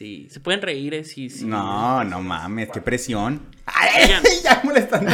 Sí, se pueden reír eh, sí, sí. No, no mames, qué presión. Oigan. ya molestando.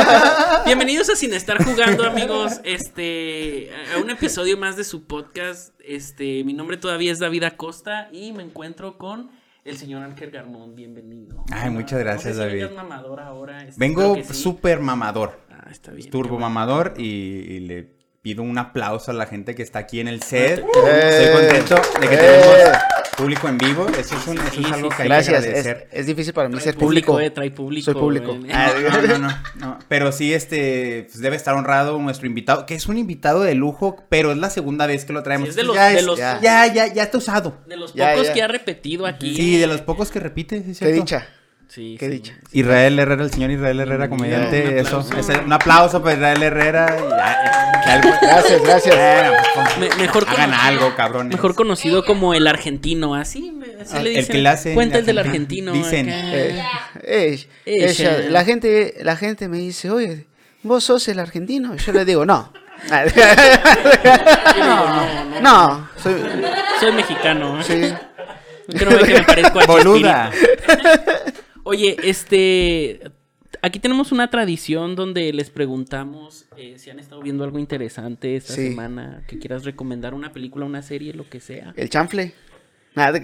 Bienvenidos a Sin Estar Jugando, amigos. Este, a un episodio más de su podcast. Este, mi nombre todavía es David Acosta y me encuentro con el señor Ángel Garmón. Bienvenido. Ay, muchas gracias, No sé si David. mamador ahora. este, Vengo sí. súper mamador. Ah, está bien. Turbo bueno. mamador y, y le pido un aplauso a la gente que está aquí en el set. Eh, Estoy contento de que eh. tenemos público en vivo. Eso es, un- eso Sí, es algo sí, que hay Gracias, que es, agradecer. es difícil para mí Trae ser público. eh, trae público. Soy público. eh. Ah, No, no, no, no. Pero sí, este, pues debe estar honrado nuestro invitado, que es un invitado de lujo, pero es la segunda vez que lo traemos. Sí, es de los- ya, de es- los- ya, ya, ya está usado. De los Ya, pocos ya. que ha repetido aquí. Sí, de los pocos que repite, sí, es Qué cierto. dicha. Sí, Qué sí. dicha. Israel Herrera, el señor Israel Herrera, comediante, un eso, ese- un aplauso para Israel Herrera. y ya, ya, Gracias, gracias. Bueno, pues, Me- mejor hagan cono- algo, cabrón. Mejor conocido como el argentino, así, así Ah, le el dicen. que le hace Cuenta el del argentino. Dicen. Eh, eh, Ella. la gente, la gente me dice, oye, vos sos el argentino. Y yo le digo, no. no, no, soy, Soy mexicano. ¿eh? sí. No ve que me parezco a Boluda. Oye, este. Aquí tenemos una tradición donde les preguntamos eh, si han estado viendo algo interesante esta Sí. semana, que quieras recomendar una película, una serie, lo que sea. El chanfle. Nada,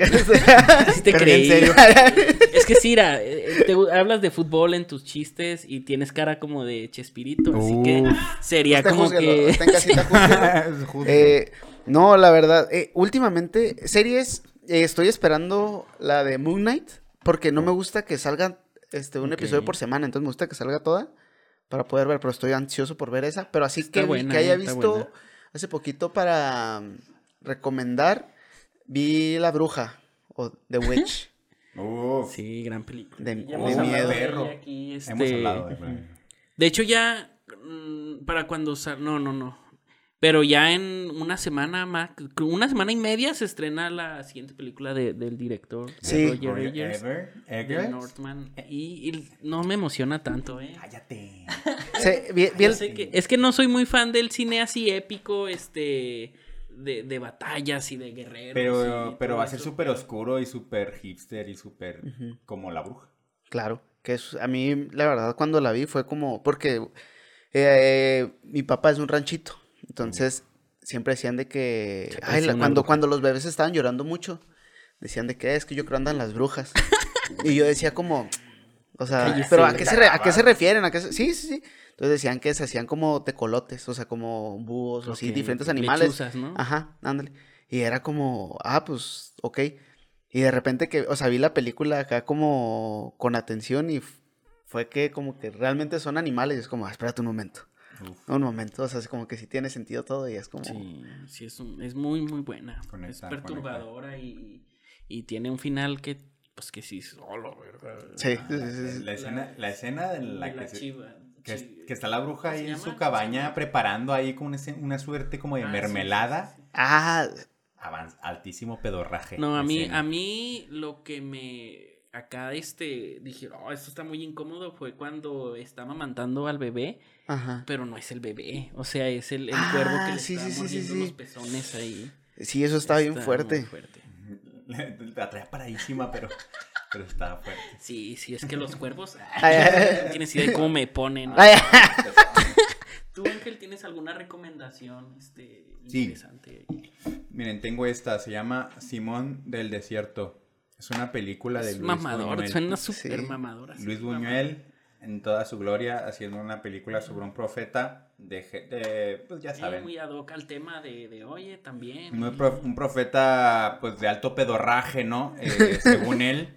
Sí te creí. en serio. Es que sí, mira, eh, te hablas de fútbol en tus chistes y tienes cara como de Chespirito, así que sería como que... está en casita. Eh, no, la verdad, eh, últimamente, series, eh, estoy esperando la de Moon Knight, porque no me gusta que salga este, un episodio por semana, entonces me gusta que salga toda para poder ver, pero estoy ansioso por ver esa, pero así Está que, buena, que haya eh, buena. visto hace poquito para mm, recomendar, vi La Bruja, o The Witch. Uf. Sí, gran película. De- de hemos hablado miedo. Perro. aquí, este, Hemos hablado de De hecho, ya mm, para cuando sal... No, no, no. Pero ya en una semana más, una semana y media se estrena la siguiente película de- del director Sí. Roger Eggers, Ever, de. Northman. Y, y no me emociona tanto, ¿eh? Cállate. Se- vi- vi Yo el- sé que- es que no soy muy fan del cine así épico, este, de, de batallas y de guerreros. Pero, pero va a ser súper oscuro y súper hipster y súper como la bruja. Claro, que es, a mí la verdad cuando la vi fue como, porque eh, mi papá es un ranchito, entonces siempre decían de que, ay, la- cuando, bruja. cuando los bebés estaban llorando mucho, decían de que es que yo creo andan las brujas. y yo decía como, o sea, pero ¿a qué, se re- ¿a qué se refieren? ¿A qué se- Sí, sí, sí. Entonces decían que se hacían como tecolotes, o sea, como búhos, o así, diferentes animales. lechuzas, ¿no? Ajá, ándale. Y era como, ah, pues, ok. Y de repente que, o sea, vi la película acá como con atención y fue que como que realmente son animales. Y es como, ah, espérate un momento. Uf. Un momento, o sea, es como que sí tiene sentido todo y es como... Sí, sí, es, un- es muy, muy buena. Conecta, es perturbadora y, y tiene un final que, pues que sí, es- oh, la verga. Sí, sí, sí, sí. La escena, la escena de la, de que, la se- chiva. que, está la bruja ¿cómo ahí en su ¿Cómo se cabaña preparando ahí con ese- una suerte como de Ah, mermelada. sí, sí, sí. Ah, Avan- altísimo pedorraje. No, a mí, escena. a mí lo que me acá este dije, oh, esto está muy incómodo fue cuando está amamantando al bebé, ajá. pero no es el bebé, o sea, es el, el Ah, cuervo que le sí, está sí, sí, sí, mordiendo sí. los pezones ahí. Sí, eso está bien muy fuerte. fuerte. La traía paradísima, pero, pero estaba fuerte. Sí, sí, es que los cuervos, no tienes idea de cómo me ponen. Ay, ¿Tú, Ángel, tienes alguna recomendación este, Sí. interesante? Miren, tengo esta, se llama Simón del Desierto. Es una película de Es Luis mamador, Buñuel. suena súper Sí. mamador. así, Luis mamador. Buñuel en toda su gloria haciendo una película sobre un profeta de, de- pues ya Sí, saben, muy ad hoc al tema de, de oye, también. muy prof- un profeta pues de alto pedorraje, ¿no? Eh, según él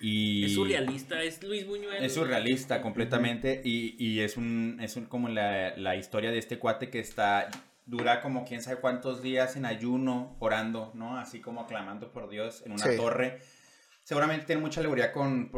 y Es surrealista, es Luis Buñuel. Es surrealista completamente y, y es un es un, como la, la historia de este cuate que está dura como quién sabe cuántos días en ayuno orando, ¿no? Así como aclamando por Dios en una Sí. torre. Seguramente tiene mucha alegoría con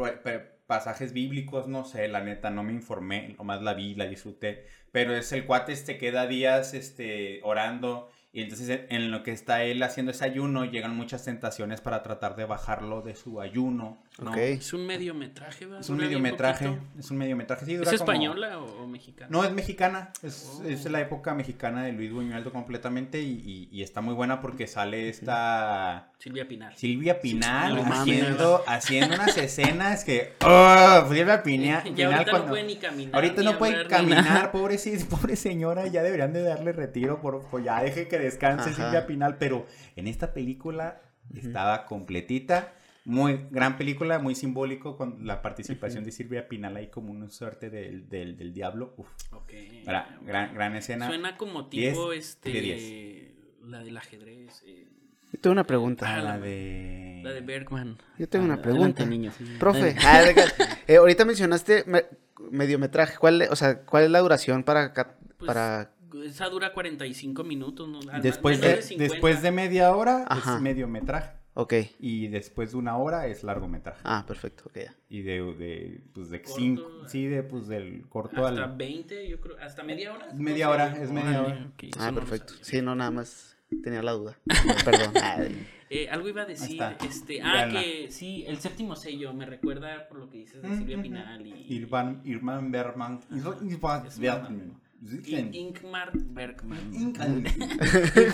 pasajes bíblicos, no sé, la neta no me informé, nomás la vi, la disfruté, pero es el cuate este queda días este orando Y entonces en- lo que está él haciendo ese ayuno, llegan muchas tentaciones para tratar de bajarlo de su ayuno. Es un mediometraje, ¿verdad? Es un mediometraje. Es un mediometraje. Sí, ¿Es dura como- española o, o mexicana? No, es mexicana. Es, Oh. es la época mexicana de Luis Buñuel completamente y, y- y está muy buena porque sale esta Silvia Pinar. Silvia Pinal no mames. haciendo, haciendo unas escenas que... ¡Oh! Silvia Pina- Ya Pinal ahorita cuando- no puede ni caminar. Ahorita ni no puede caminar, pobre, sí, pobre señora, ya deberían de darle retiro, por, por ya deje que descanse Ajá. Silvia Pinal, pero en esta película estaba completita, muy gran película, muy simbólico con la participación de Silvia Pinal ahí como una suerte del, del, del diablo, Uf, Ok. gran, gran, gran escena. Suena como Diez tipo de este. diez. La del ajedrez. eh, Yo tengo una pregunta. Ah, la de... La de Bergman. Yo tengo una Adelante, pregunta. niño. Profe, ah, de eh, ahorita mencionaste me- mediometraje. ¿Cuál, o sea, ¿cuál es la duración para, Pues, para Esa dura 45 minutos. ¿no? Después de, 50. después de media hora Ajá. es mediometraje Ok. y después de una hora es largometraje. Ah, perfecto. Ok. Y de, de pues de Corto. cinco, sí, de pues del corto Hasta al 20, yo creo. Hasta media hora. Media hora, es media hora. ok, eso Ah, perfecto. Sí, no, nada más tenía la duda. Perdón. Eh, algo iba a decir, este, ah, Véanla. que sí, el séptimo sello me recuerda por lo que dices de Silvia. Pinal y, Irvan, Irvan Bergman. Irvan. In- Ingmar Bergman. Ingmar,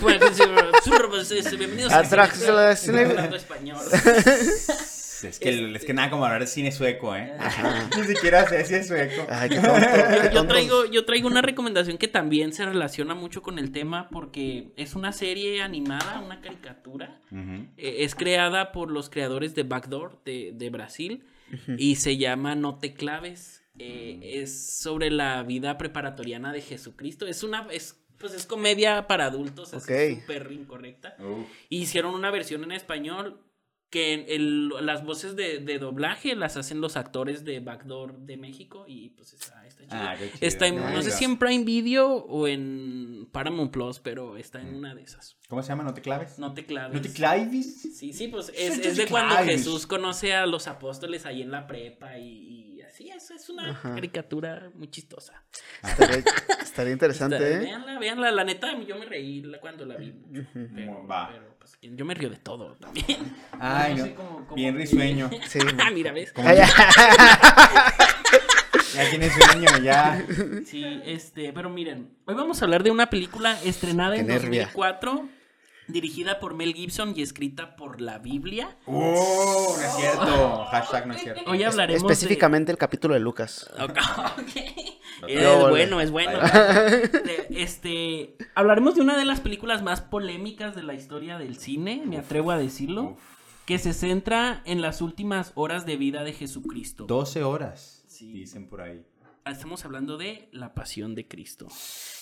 es- bienvenidos a español. Es que, es que nada como hablar de cine sueco, ¿eh? Ajá. Ni siquiera sé si es sueco. Ay, qué tonto. Yo, qué yo tontos. traigo, yo traigo una recomendación que también se relaciona mucho con el tema porque es una serie animada, una caricatura. Eh, es creada por los creadores de Backdoor de, de Brasil y se llama No te claves. Eh, es sobre la vida preparatoriana de Jesucristo. Es una, es, pues es comedia para adultos, es Ok. súper incorrecta. Uf. Hicieron una versión en español que el- las voces de, de doblaje las hacen los actores de Backdoor de México y pues está, está chido. Ah. Está en- no sé Nice. si en Prime Video o en Paramount Plus, pero está en una de esas. ¿Cómo se llama? ¿No te claves? No te claves. ¿No te claves? Sí, sí, pues es, es de cuando. Jesús conoce a los apóstoles ahí en la prepa y, y así, eso es una Ajá. caricatura muy chistosa. Estaría, estaría interesante, Está- ¿eh? Véanla, véanla, la neta, yo me reí la- cuando la vi mucho, pero, Va. pero, pues, yo me río de todo también. Ay, No no. sé cómo- cómo- Bien risueño. Sí. Ah, mira, ¿ves? Como- Ya tienes sueño, ya. Sí, este, pero miren, hoy vamos a hablar de una película estrenada en Qué nervia. 2004, dirigida por Mel Gibson y escrita por la Biblia. ¡Oh! No es cierto. Hashtag no es cierto. Hoy hablaremos de- Específicamente el capítulo de Lucas. Ok. Es Yo, bueno, es bueno. Este, hablaremos de una de las películas más polémicas de la historia del cine, me atrevo a decirlo, Uf. que se centra en las últimas horas de vida de Jesucristo. 12 horas. Sí. Dicen por ahí. Estamos hablando de la pasión de Cristo.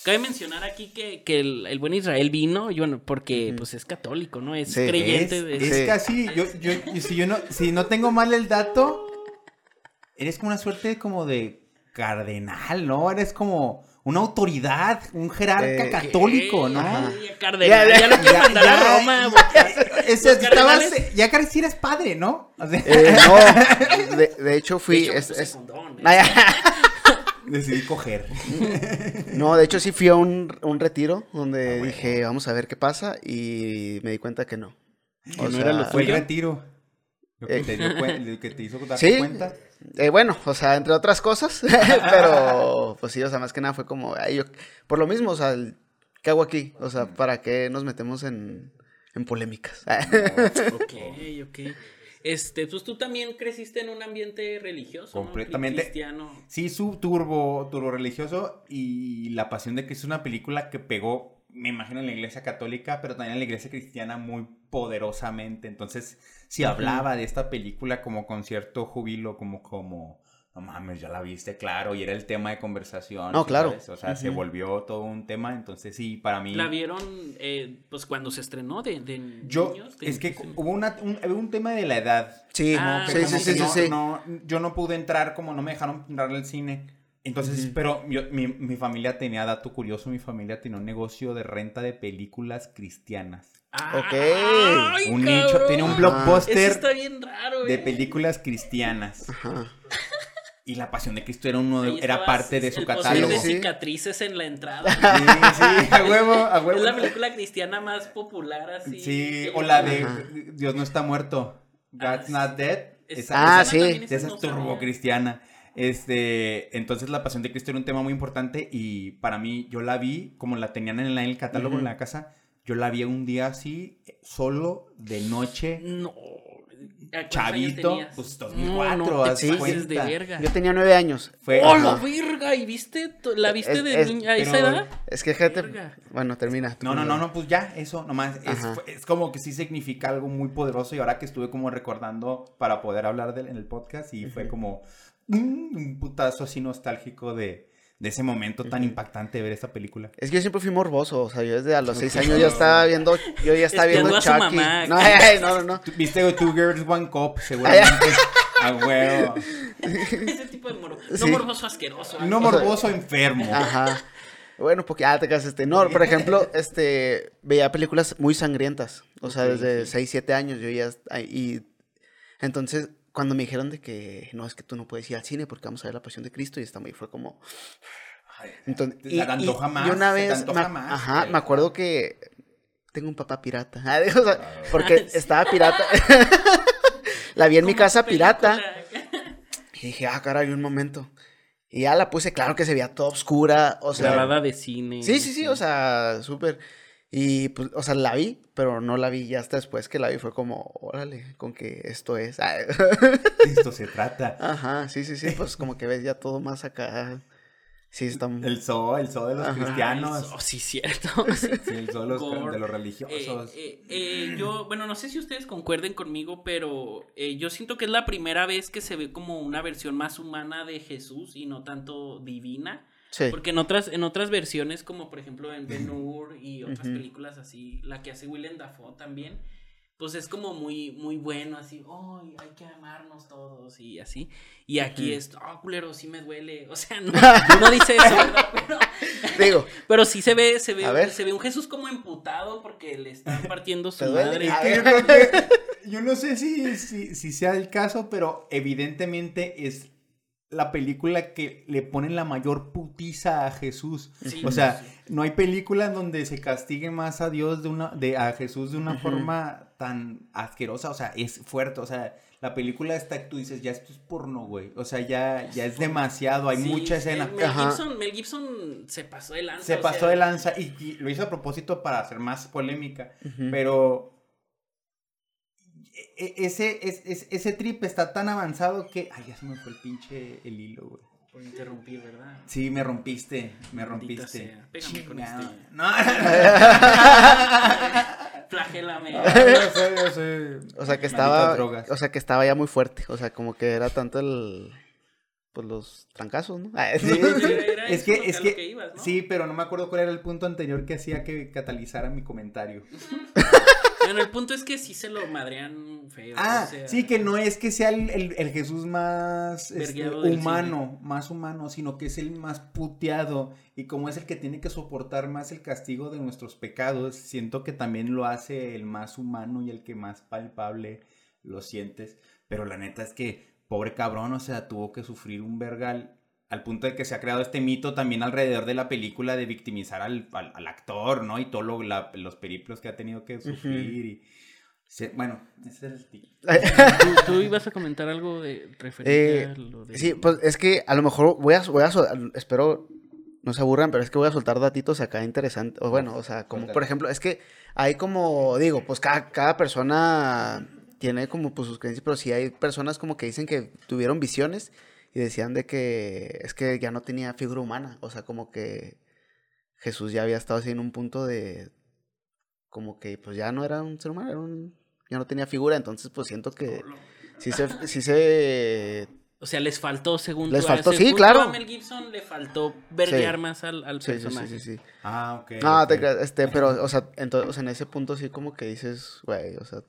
Cabe mencionar aquí que, que el, el buen Israel vino, y bueno, porque pues es católico, ¿no? Es Sí. creyente es, de... es Sí. casi, yo, yo, yo- si yo no, si no tengo mal el dato, eres como una suerte como de cardenal, ¿no? Eres como una autoridad, un jerarca Eh, católico, ¿no? Ya, cardenal, Ya, ya, ya, lo quiero ya, mandar a Roma. ya. ya casi eres padre, ¿no? O sea, Eh, no, de, de hecho De fui... hecho, es- pues, es- ¿eh? Decidí coger. no, de hecho sí fui a un, un retiro donde Ah, bueno. dije, vamos a ver qué pasa y me di cuenta que no. O no era lo Fue el retiro. Lo que, Eh. te, lo que te hizo darte Sí. cuenta. Eh, bueno, o sea, entre otras cosas, pero pues sí, o sea, más que nada fue como, ay, yo, por lo mismo, o sea, ¿qué hago aquí? O sea, ¿para qué nos metemos en, en polémicas? Ok, ok. Este, pues tú también creciste en un ambiente religioso, ¿no? Completamente. Cristiano. Sí, su turbo, turbo religioso y La Pasión de Cristo es una película que pegó, me imagino, en la iglesia católica, pero también en la iglesia cristiana muy poderosamente. Entonces, si hablaba de esta película como con cierto júbilo, como, como, no mames, ya la viste, claro, y era el tema de conversación. No, ¿sí claro. sabes? O sea, se volvió todo un tema. Entonces, sí, para mí. La vieron, eh, pues cuando se estrenó de, de Yo, niños. de- es que hubo una, un, hubo un tema de la edad. Sí, Ah, sí, que sí, como sí, no, sí. no- yo no pude entrar, como no me dejaron entrar al cine. Entonces, pero yo- mi, mi familia tenía, dato curioso, mi familia tenía un negocio de renta de películas cristianas. ¡Ay, un cabrón! nicho, tenía un Ah. Eso blockbuster está bien raro, de eh. películas cristianas. Ajá. Y La Pasión de Cristo era uno de- era parte de su catálogo. de Sí. cicatrices en la entrada. Sí, sí, a huevo, a huevo. Es la película cristiana más popular así. Sí, o la de Ajá. Dios no está muerto. Ah, God's sí. not dead. Es- Esa, Ah, esa- sí. esa es no turbo cristiana. Este, entonces la pasión de Cristo era un tema muy importante y para mí yo la vi, como la tenían en el catálogo en Ujú. la casa, yo la vi un día así, solo, de noche, No. ¿A cuántos chavito, pues No, 2004, no, haz te pases cuenta. de verga. Yo tenía nueve años. Fue, ¡Oh, la verga! ¿Y viste? ¿La viste Es- de es- niña a esa pero- edad? Es que gente. Verga. Bueno, termina. No, no, no, no, pues ya, eso nomás. Es, es como que sí significa algo muy poderoso y ahora que estuve como recordando para poder hablar de él en el podcast y fue como mm, un putazo así nostálgico de, de ese momento tan impactante de ver esta película. Es que yo siempre fui morboso, o sea, yo desde a los seis años ya estaba viendo, yo ya estaba viendo Chucky. mamá. No, ay, no, no, ¿Viste Two Girls, One Cup? Seguramente. A huevo. Ese tipo de morbo. No morboso asqueroso. No morboso, enfermo. Ajá. Bueno, porque ah, te casas, este, no, por ejemplo, este, veía películas muy sangrientas, o sea, desde sí. 6, 7 años yo ya, y entonces, cuando me dijeron de que, no, es que tú no puedes ir al cine porque vamos a ver la Pasión de Cristo, y estaba, y fue como, entonces, y, antoja y- más, y una vez, antoja me- más, ajá, me acuerdo que tengo un papá pirata, o sea, porque estaba pirata, la vi en mi casa pirata, y dije, ah, caray, un momento, y ya la puse, claro que se veía toda oscura, o sea, Grabada de cine. Sí, sí, sí, o sea, súper. Y pues, o sea, la vi, pero no la vi ya hasta después que la vi. Fue como, órale, con que esto es. Esto se trata. Ajá, sí, sí, sí, pues como que ves ya todo más acá. Sí, está muy. El zoo, el zoo de los Ajá. cristianos. Sí, cierto. Sí, el zoo de los, de los Eh, religiosos. eh, eh, yo, bueno, no sé si ustedes concuerden conmigo, pero eh, yo siento que es la primera vez que se ve como una versión más humana de Jesús y no tanto divina. Sí. Porque en otras, en otras versiones, como por ejemplo en Ben Hur y otras películas así, la que hace Willem Dafoe también, pues es como muy, muy bueno, así, "Ay, hay que amarnos todos y así. Y aquí es, oh, culero, sí me duele. O sea, no, no dice eso, ¿verdad? Pero, Digo, pero sí se ve, se ve, se ve un Jesús como emputado porque le están partiendo su madre. Yo, ver. no sé si, si, si sea el caso, pero evidentemente es la película que le ponen la mayor putiza a Jesús. Sí, O sea, sí. no hay película en donde se castigue más a Dios de una, de a Jesús de una forma tan asquerosa. O sea, es fuerte. O sea, la película está, tú dices, ya esto es porno, güey. O sea, ya, ya es demasiado, hay Sí, mucha escena. Mel. Gibson, Mel Gibson se pasó de lanza. Se pasó sea, de lanza y, y lo hizo a propósito para hacer más polémica. Pero e- e- ese, es- es- ese trip está tan avanzado que. Ay, ya se me fue el pinche el hilo, güey. Por interrumpir, ¿verdad? Sí, me rompiste, me Maldita rompiste. sea. Pégame con este. No, Flagélame. yo sé, yo sé. O sea, que estaba. drogas. O sea, que estaba ya muy fuerte. O sea, como que era tanto el. Pues los trancazos, ¿no? Ah, Sí, sí. Era Es que, lo es que, que ibas, ¿no? sí, pero no me acuerdo cuál era el punto anterior que hacía que catalizara mi comentario. Bueno, el punto es que sí se lo madrean feo. Ah, o sea, sí, que no es que sea el, el- el Jesús más este, humano, más humano, sino que es el más puteado y como es el que tiene que soportar más el castigo de nuestros pecados, siento que también lo hace el más humano y el que más palpable lo sientes, pero la neta es que pobre cabrón, o sea, tuvo que sufrir un vergal al punto de que se ha creado este mito también alrededor de la película de victimizar al, al- al actor, ¿no? Y todos los periplos que ha tenido que sufrir y... se- bueno, ese es el. ¿Tú, tú ibas a comentar algo de referente Eh, a lo de... Sí, pues es que a lo mejor voy a, voy a espero no se aburran, pero es que voy a soltar datitos acá interesantes. O bueno, o sea, como por ejemplo, es que hay como, digo, pues cada, cada persona tiene como pues sus creencias, pero sí hay personas como que dicen que tuvieron visiones y decían de que es que ya no tenía figura humana, o sea, como que Jesús ya había estado así en un punto de como que pues ya no era un ser humano, era un ya no tenía figura, entonces pues siento que sí se sí se O sea, les faltó, según Les faltó, sí, claro. a Mel Gibson le faltó verguear Sí. más al, al Sí, sí, sí, personaje. sí, sí. Ah, ok. No, ok. te este, pero, o sea, entonces, o sea, en ese punto sí como que dices, güey, o sea,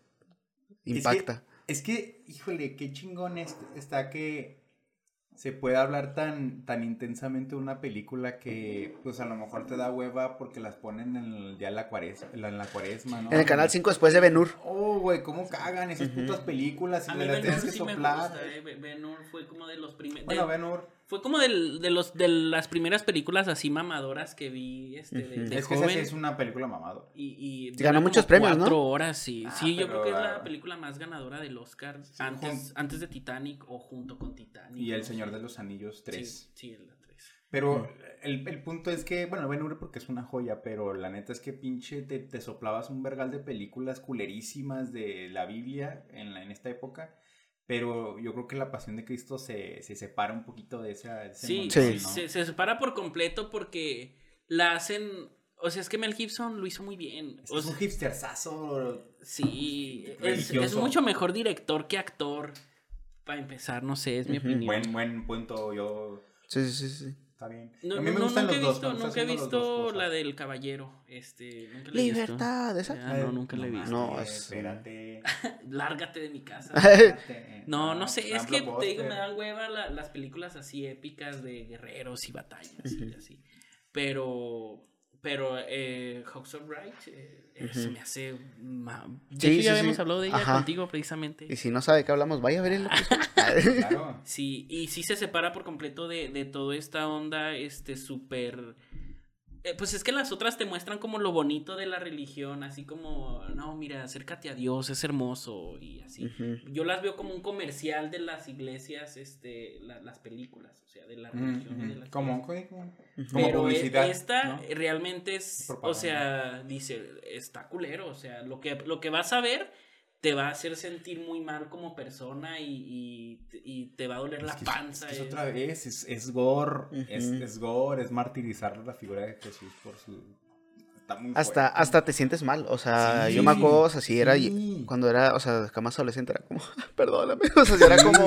impacta. Es que, híjole, qué chingón es- está que se puede hablar tan, tan intensamente de una película que pues a lo mejor te da hueva porque las ponen en el, ya en la cuaresma, en la, cuaresma, ¿no? En el canal 5 después de Benur. Oh, güey, cómo cagan esas Ujú. putas películas A y mí me las Ben tienes que sí me soplar. gusta, eh. Ben- Ben Hur fue como de los primeros. Bueno, Ben Hur. Fue como del- de, los, de las primeras películas así mamadoras que vi este, de, de Es que esa joven. sí es una película mamado. Y, y Ganó muchos premios, ¿no? Cuatro horas, sí. Ah, sí, yo creo que es la ah, película más ganadora del Oscar Sí, antes, antes de Titanic o junto con Titanic. Y El Señor de los Anillos 3. Sí, sí, es la 3. Pero el, el punto es que, bueno, Ben Hur porque es una joya, pero la neta es que pinche te, te soplabas un vergal de películas culerísimas de la Biblia en, la- en esta época. Pero yo creo que la pasión de Cristo se, se separa un poquito de esa. de ese Sí, montón, Sí. ¿no? se, se separa por completo porque la hacen. O sea, es que Mel Gibson lo hizo muy bien. Es O un sea, hipsterzazo. sí, es, mucho mejor director que actor. Para empezar, no sé, es mi opinión. Buen, buen punto, yo. Sí, sí, sí, sí. Está bien. No, a mí me no, gustan nunca los he dos. visto, nunca he la del caballero. Este, nunca la he visto. Libertad, esa. Ah, no, nunca la he visto. No, Eh, es- Espérate. Lárgate de mi casa. espérate. No, no sé, gran es que te digo, me dan hueva la- las películas así épicas de guerreros y batallas y así. Pero, pero eh, Hawks of Right eh, eh, se me hace... ma- De Sí, hecho, sí, ya sí. habíamos hablado de ella Ajá. contigo precisamente. Y si no sabe de qué hablamos, vaya a ver el Claro. Sí, y sí se separa por completo de, de toda esta onda, este, súper... eh, pues es que las otras te muestran como lo bonito de la religión, así como, no, mira, acércate a Dios, es hermoso y así. Yo las veo como un comercial de las iglesias, este, la- las películas, o sea, de la religión y de las Como, iglesias. como, como Pero e- publicidad. esta ¿no? realmente es, o sea, dice, está culero, o sea, lo que, lo que vas a ver te va a hacer sentir muy mal como persona y, y, y te va a doler la Es que- panza. es que es eh. otra vez, es, es gore, es, es gore, es martirizar la figura de Jesús por su... Está muy Hasta, fuerte. hasta te sientes mal, o sea, Sí, yo me acuerdo, o sea, si era, sí. cuando era, o sea, más adolescente era como, perdóname, o sea, si era como,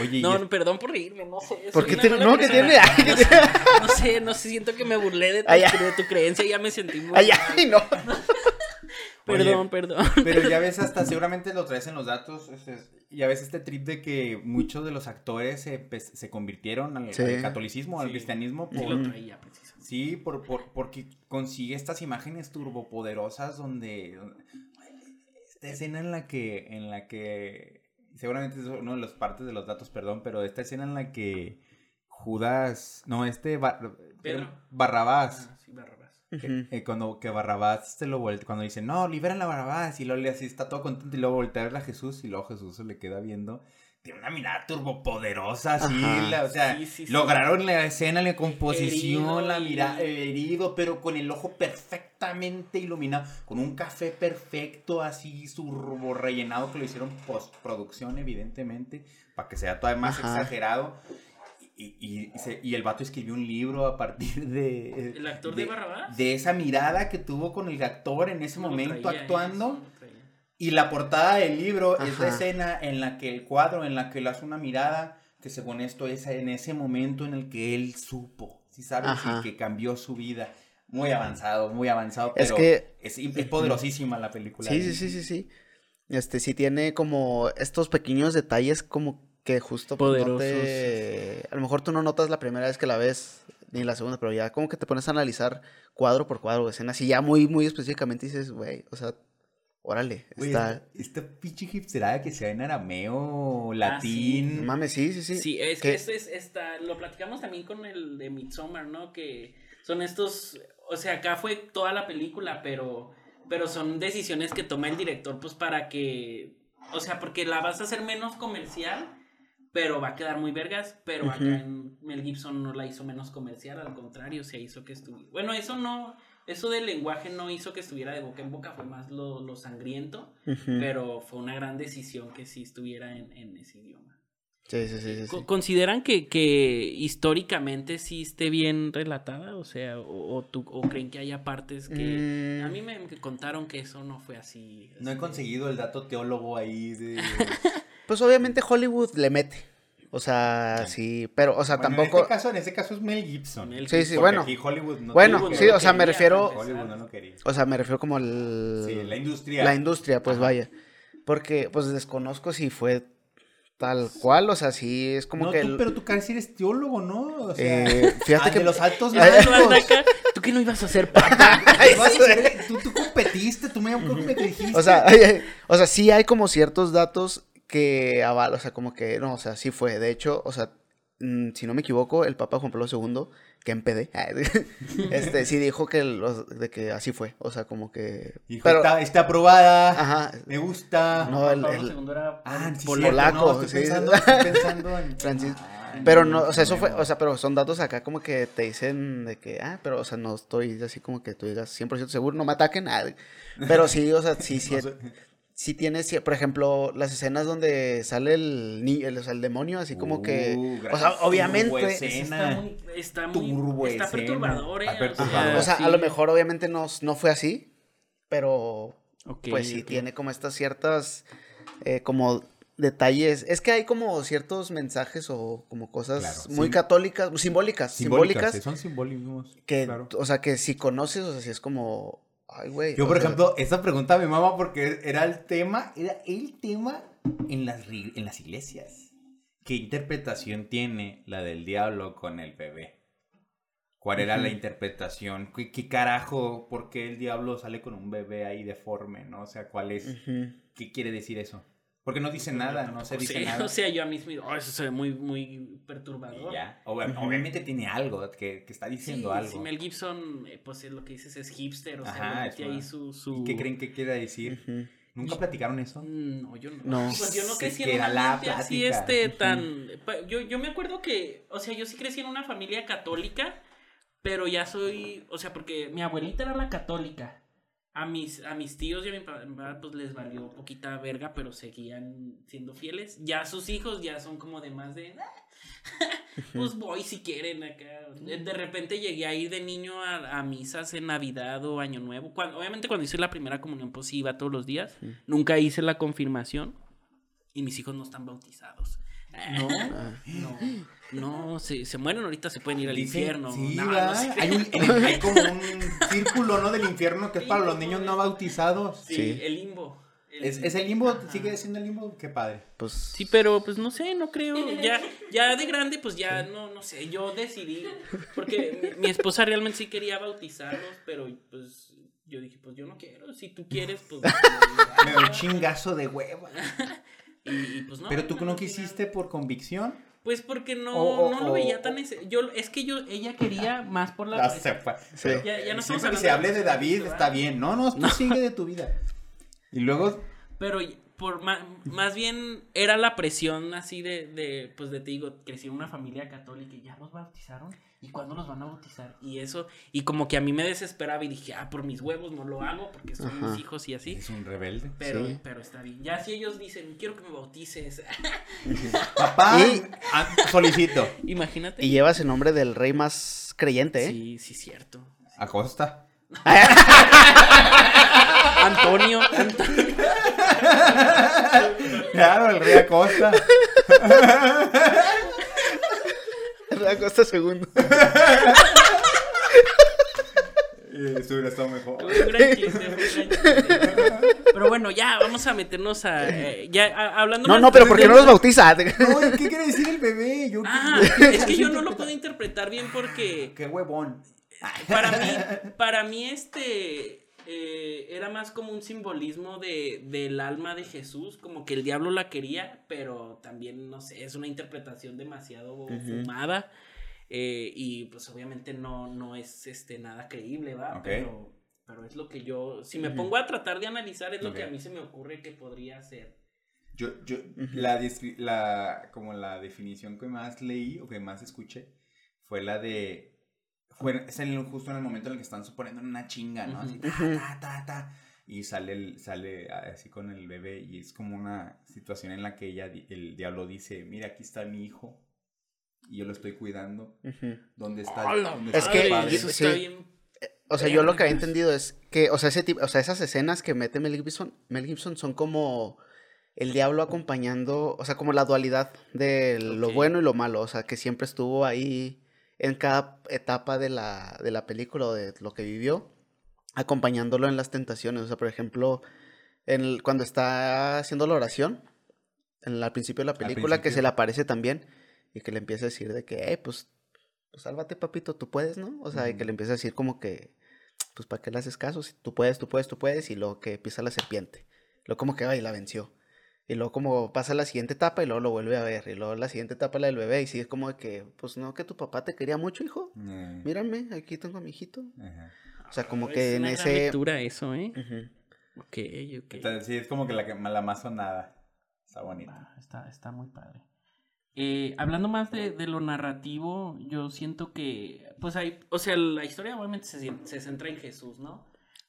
Oye, y No, no, perdón por reírme, no sé. ¿Por qué mala no, ¿qué persona. tiene? No sé, no sé, no sé, siento que me burlé tu, de tu creencia y ya me sentí muy ay, mal. ay, no, Perdón, Oye, perdón. Pero ya ves, hasta seguramente lo traes en los datos. este, ya ves este trip de que muchos de los actores se, se convirtieron al, Sí. al catolicismo, al Sí. cristianismo. Sí por- lo traía, precisamente. Sí, por, por- porque consigue estas imágenes turbopoderosas donde, esta escena en la que en la que seguramente es una de las partes de los datos, perdón, pero esta escena en la que Judas, no, este Bar-. Barrabás, Ah, Barrabás. Ujú. eh, cuando que Barrabás se lo voltea, cuando dice, "No, liberan a Barrabás" y luego le así está todo contento y luego voltea a Jesús y luego Jesús se le queda viendo tiene una mirada turbopoderosa, así, la- o sea, Sí, sí, sí. lograron la escena, la composición, Herido la mirada, herido, pero con el ojo perfectamente iluminado, con un café perfecto, así, turbo rellenado, que lo hicieron postproducción, evidentemente, para que sea todavía más Ajá. exagerado. Y, y- y se- y el vato escribió un libro a partir de... ¿El actor de Barrabás? De esa mirada que tuvo con el actor en ese No momento traía, ¿eh? actuando. Sí. Y la portada del libro es la escena en la que el cuadro, en la que él hace una mirada, que según esto es en ese momento en el que él supo, ¿sí sabes? Y que cambió su vida. Muy avanzado, muy avanzado, Es pero que- es, es poderosísima la película. Sí, sí, sí, sí, sí. Este sí tiene como estos pequeños detalles como que justo pues, no Poderosos. te... A lo mejor tú no notas la primera vez que la ves, ni la segunda, pero ya como que te pones a analizar cuadro por cuadro, escenas, y ya muy, muy específicamente dices, güey, o sea, órale, Güey, está... esta, pinche hipsterada que se ve en arameo, Ah, latín. No Mames, sí, sí, sí. Sí, es que- que esto es, esta, lo platicamos también con el de Midsommar, ¿no? Que son estos, o sea, acá fue toda la película, pero, pero son decisiones que toma el director, pues para que, o sea, porque la vas a hacer menos comercial, pero va a quedar muy vergas, pero acá Ujú. en Mel Gibson no la hizo menos comercial, al contrario, se hizo que estuviera, bueno, eso no, eso del lenguaje no hizo que estuviera de boca en boca, fue más lo, lo sangriento, pero fue una gran decisión que sí estuviera en, en ese idioma. Sí, sí, sí, sí, sí. Co- ¿Consideran que, que históricamente sí esté bien relatada? O sea, o, o tú, o creen que haya partes que... Mm. A mí me me contaron que eso no fue así. No he este, conseguido el dato teólogo ahí de... Pues obviamente Hollywood le mete. O sea, sí, pero, o sea, Bueno, tampoco... En este, caso, en este caso es Mel Gibson. Mel Sí, sí, bueno. aquí Hollywood no Bueno, Hollywood sí, no o sea, me refiero... para Hollywood empezar. no lo quería. O sea, me refiero como al... Sí, la industria. La industria, pues Ajá. vaya. Porque, pues desconozco si fue tal cual, o sea, sí es como no, que... tú, el- pero tú casi eres teólogo, ¿no? O sea, Eh, fíjate al que- de los altos ¿Tú qué no ibas a hacer, papá? Tú Tú, tú competiste, tú me me dijiste. O sea, o sea, sí hay como ciertos datos que avalan, o sea, como que, no, o sea, sí fue. De hecho, o sea, mm, si no me equivoco, el Papa Juan Pablo II, que en PD, este, sí dijo que, los- de que así fue. O sea, como que... Dijo, pero, está, está aprobada, ajá, me gusta. No, el- Pablo el- II era Ah, sí, polaco. cierto, polaco, no, estoy sí. pensando, estoy pensando en... Francis- Ah, pero no, o sea, eso fue, o sea, pero son datos acá como que te dicen de que, ah, pero, o sea, no estoy así como que tú digas 100% seguro, no me ataquen, ah, pero sí, o sea, sí, sí, No sé. Sí tiene, sí, por ejemplo, las escenas donde sale el, ni el, o sea, el demonio, así como que, Uh, o sea, obviamente, Está muy, está muy, está perturbador, eh. Está perturbador. o sea, sí. a lo mejor obviamente no, no fue así, pero Ok, pues sí tiene como estas ciertas, eh, como detalles, es que hay como ciertos mensajes o como cosas Claro, muy sim- simbólicas, simbólicas, simbólicas, sí, son simbolismos. que, claro. o sea, que si conoces, o sea, si es como, ay, güey. Yo, por sea, ejemplo, esa pregunta me mama porque era el tema, era el tema en las, en las iglesias. ¿Qué interpretación tiene la del diablo con el bebé? ¿Cuál era la Ujú. interpretación? ¿Qué, qué carajo? ¿Por qué el diablo sale con un bebé ahí deforme? ¿No? O sea, ¿cuál es? ujú. ¿Qué quiere decir eso? Porque no dice nada, no se O dice sea, nada. O sea, yo a mí mismo, oh, eso se ve muy, muy perturbador. Y ya. Ob-. Obviamente tiene algo que, que está Sí, diciendo algo. sí, Mel Gibson, eh, pues es lo que dices es hipster, o sea, Ajá, mete ahí una- su, su... ¿Y qué creen que quiera decir? ¿Nunca platicaron eso? No, yo no. No. Pues yo no crecí que en era un la ambiente así, plática. este, tan... Yo, yo me acuerdo que, o sea, yo sí crecí en una familia católica, pero ya soy, o sea, porque mi abuelita era la católica. A mis, a mis tíos y a mi papá, pues les valió poquita verga, pero seguían siendo fieles. Ya sus hijos ya son como de más de... "Ah, pues voy si quieren acá. De repente llegué a ir de niño a, a misas en Navidad o Año Nuevo. Cuando, obviamente cuando hice la primera comunión, pues sí iba todos los días. Nunca hice la confirmación. Y mis hijos no están bautizados. No. No, no, se, se mueren ahorita, se pueden ir al infierno. Sí, No, ¿verdad? no sé. hay, un- en- hay como un círculo, ¿no? Del infierno que es para los niños no bautizados. Sí, Sí. el limbo. El- ¿Es, es el limbo? Ajá. ¿Sigue siendo el limbo? Qué padre. Pues Sí, pero pues no sé, no creo. Ya, ya de grande, pues ya no, no sé. Yo decidí. Porque mi, mi esposa realmente sí quería bautizarlos, pero pues yo dije, pues yo no quiero. Si tú quieres, pues. Me da un chingazo de hueva. Y, y, pues no. Pero tú no quisiste por convicción. Pues porque no, no lo veía tan nece- yo Es que yo, ella quería más por la. La sepa. Sí. Ya- ya no Siempre que se de hable de David, está bien. No, no, tú sigue de tu vida. Y luego, Pero por ma- más bien era la presión así de, de, pues de te digo, crecí en una familia católica y ya los bautizaron. ¿Y cuándo los van a bautizar? Y eso, y como que a mí me desesperaba y dije, ah, por mis huevos no lo hago porque son Ajá. mis hijos y así. es un rebelde. Pero, Sí. pero está bien. Ya si ellos dicen, quiero que me bautices. Papá, Y- ah, solicito. Imagínate. Y llevas el nombre del rey más creyente, ¿eh? Sí, sí, cierto. Acosta. Antonio, Antonio. Claro, el rey Acosta. La Costa segundo. Eh, Eso hubiera estado mejor. Pero bueno, ya vamos a meternos a. eh, ya a- hablando No, no, pero de- ¿por qué no los bautiza? No, ¿qué quiere decir el bebé? Yo, Ah, yo es que yo no lo puedo interpretar bien porque Qué huevón. para mí, para mí este eh, era más como un simbolismo de, del alma de Jesús, como que el diablo la quería, pero también, no sé, es una interpretación demasiado fumada eh, y pues obviamente no, no es este, nada creíble, ¿va? Pero, pero es lo que yo, si me pongo a tratar de analizar, es lo que a mí se me ocurre que podría ser. Yo, yo, la, descri- la, como la definición que más leí o que más escuché fue la de, fue, es en el- justo en el momento en el que están suponiendo una chinga, ¿no? Así, ta, ta, ta, ta, y sale, el- sale así con el bebé y es como una situación en la que ella, di- el diablo dice, mira, aquí está mi hijo y yo lo estoy cuidando. ¿dónde está? ¡Hala, dónde Es está que el padre?" eso sí. está bien. O sea, yo lo que había entendido es que, o sea, ese tipo, o sea, esas escenas que mete Mel Gibson, Mel Gibson son como el diablo acompañando, o sea, como la dualidad de lo bueno y lo malo, o sea, que siempre estuvo ahí en cada etapa de la, de la película o de lo que vivió, acompañándolo en las tentaciones. O sea, por ejemplo, en el- cuando está haciendo la oración, en, al principio de la película que se le aparece también y que le empieza a decir de que, eh, pues, pues sálvate, papito, tú puedes, ¿no? O sea, y que le empieza a decir como que, pues, ¿para qué le haces caso? Si tú puedes, tú puedes, tú puedes, y luego que empieza la serpiente. Luego como que va y la venció. Y luego como pasa la siguiente etapa y luego lo vuelve a ver. Y luego la siguiente etapa la del bebé y sigue como de que, pues no, que tu papá te quería mucho, hijo. Eh, Mírame, aquí tengo a mi hijito. ajá. O sea, como Es que en una ese... lectura eso, ¿eh? Ujú. Ok, ok. Entonces, sí, es como que la, que- la más sonada. Está bonita. Va, está, está muy padre. Eh, hablando más de, de lo narrativo, yo siento que, pues hay, o sea, la historia obviamente se, se centra en Jesús, ¿no?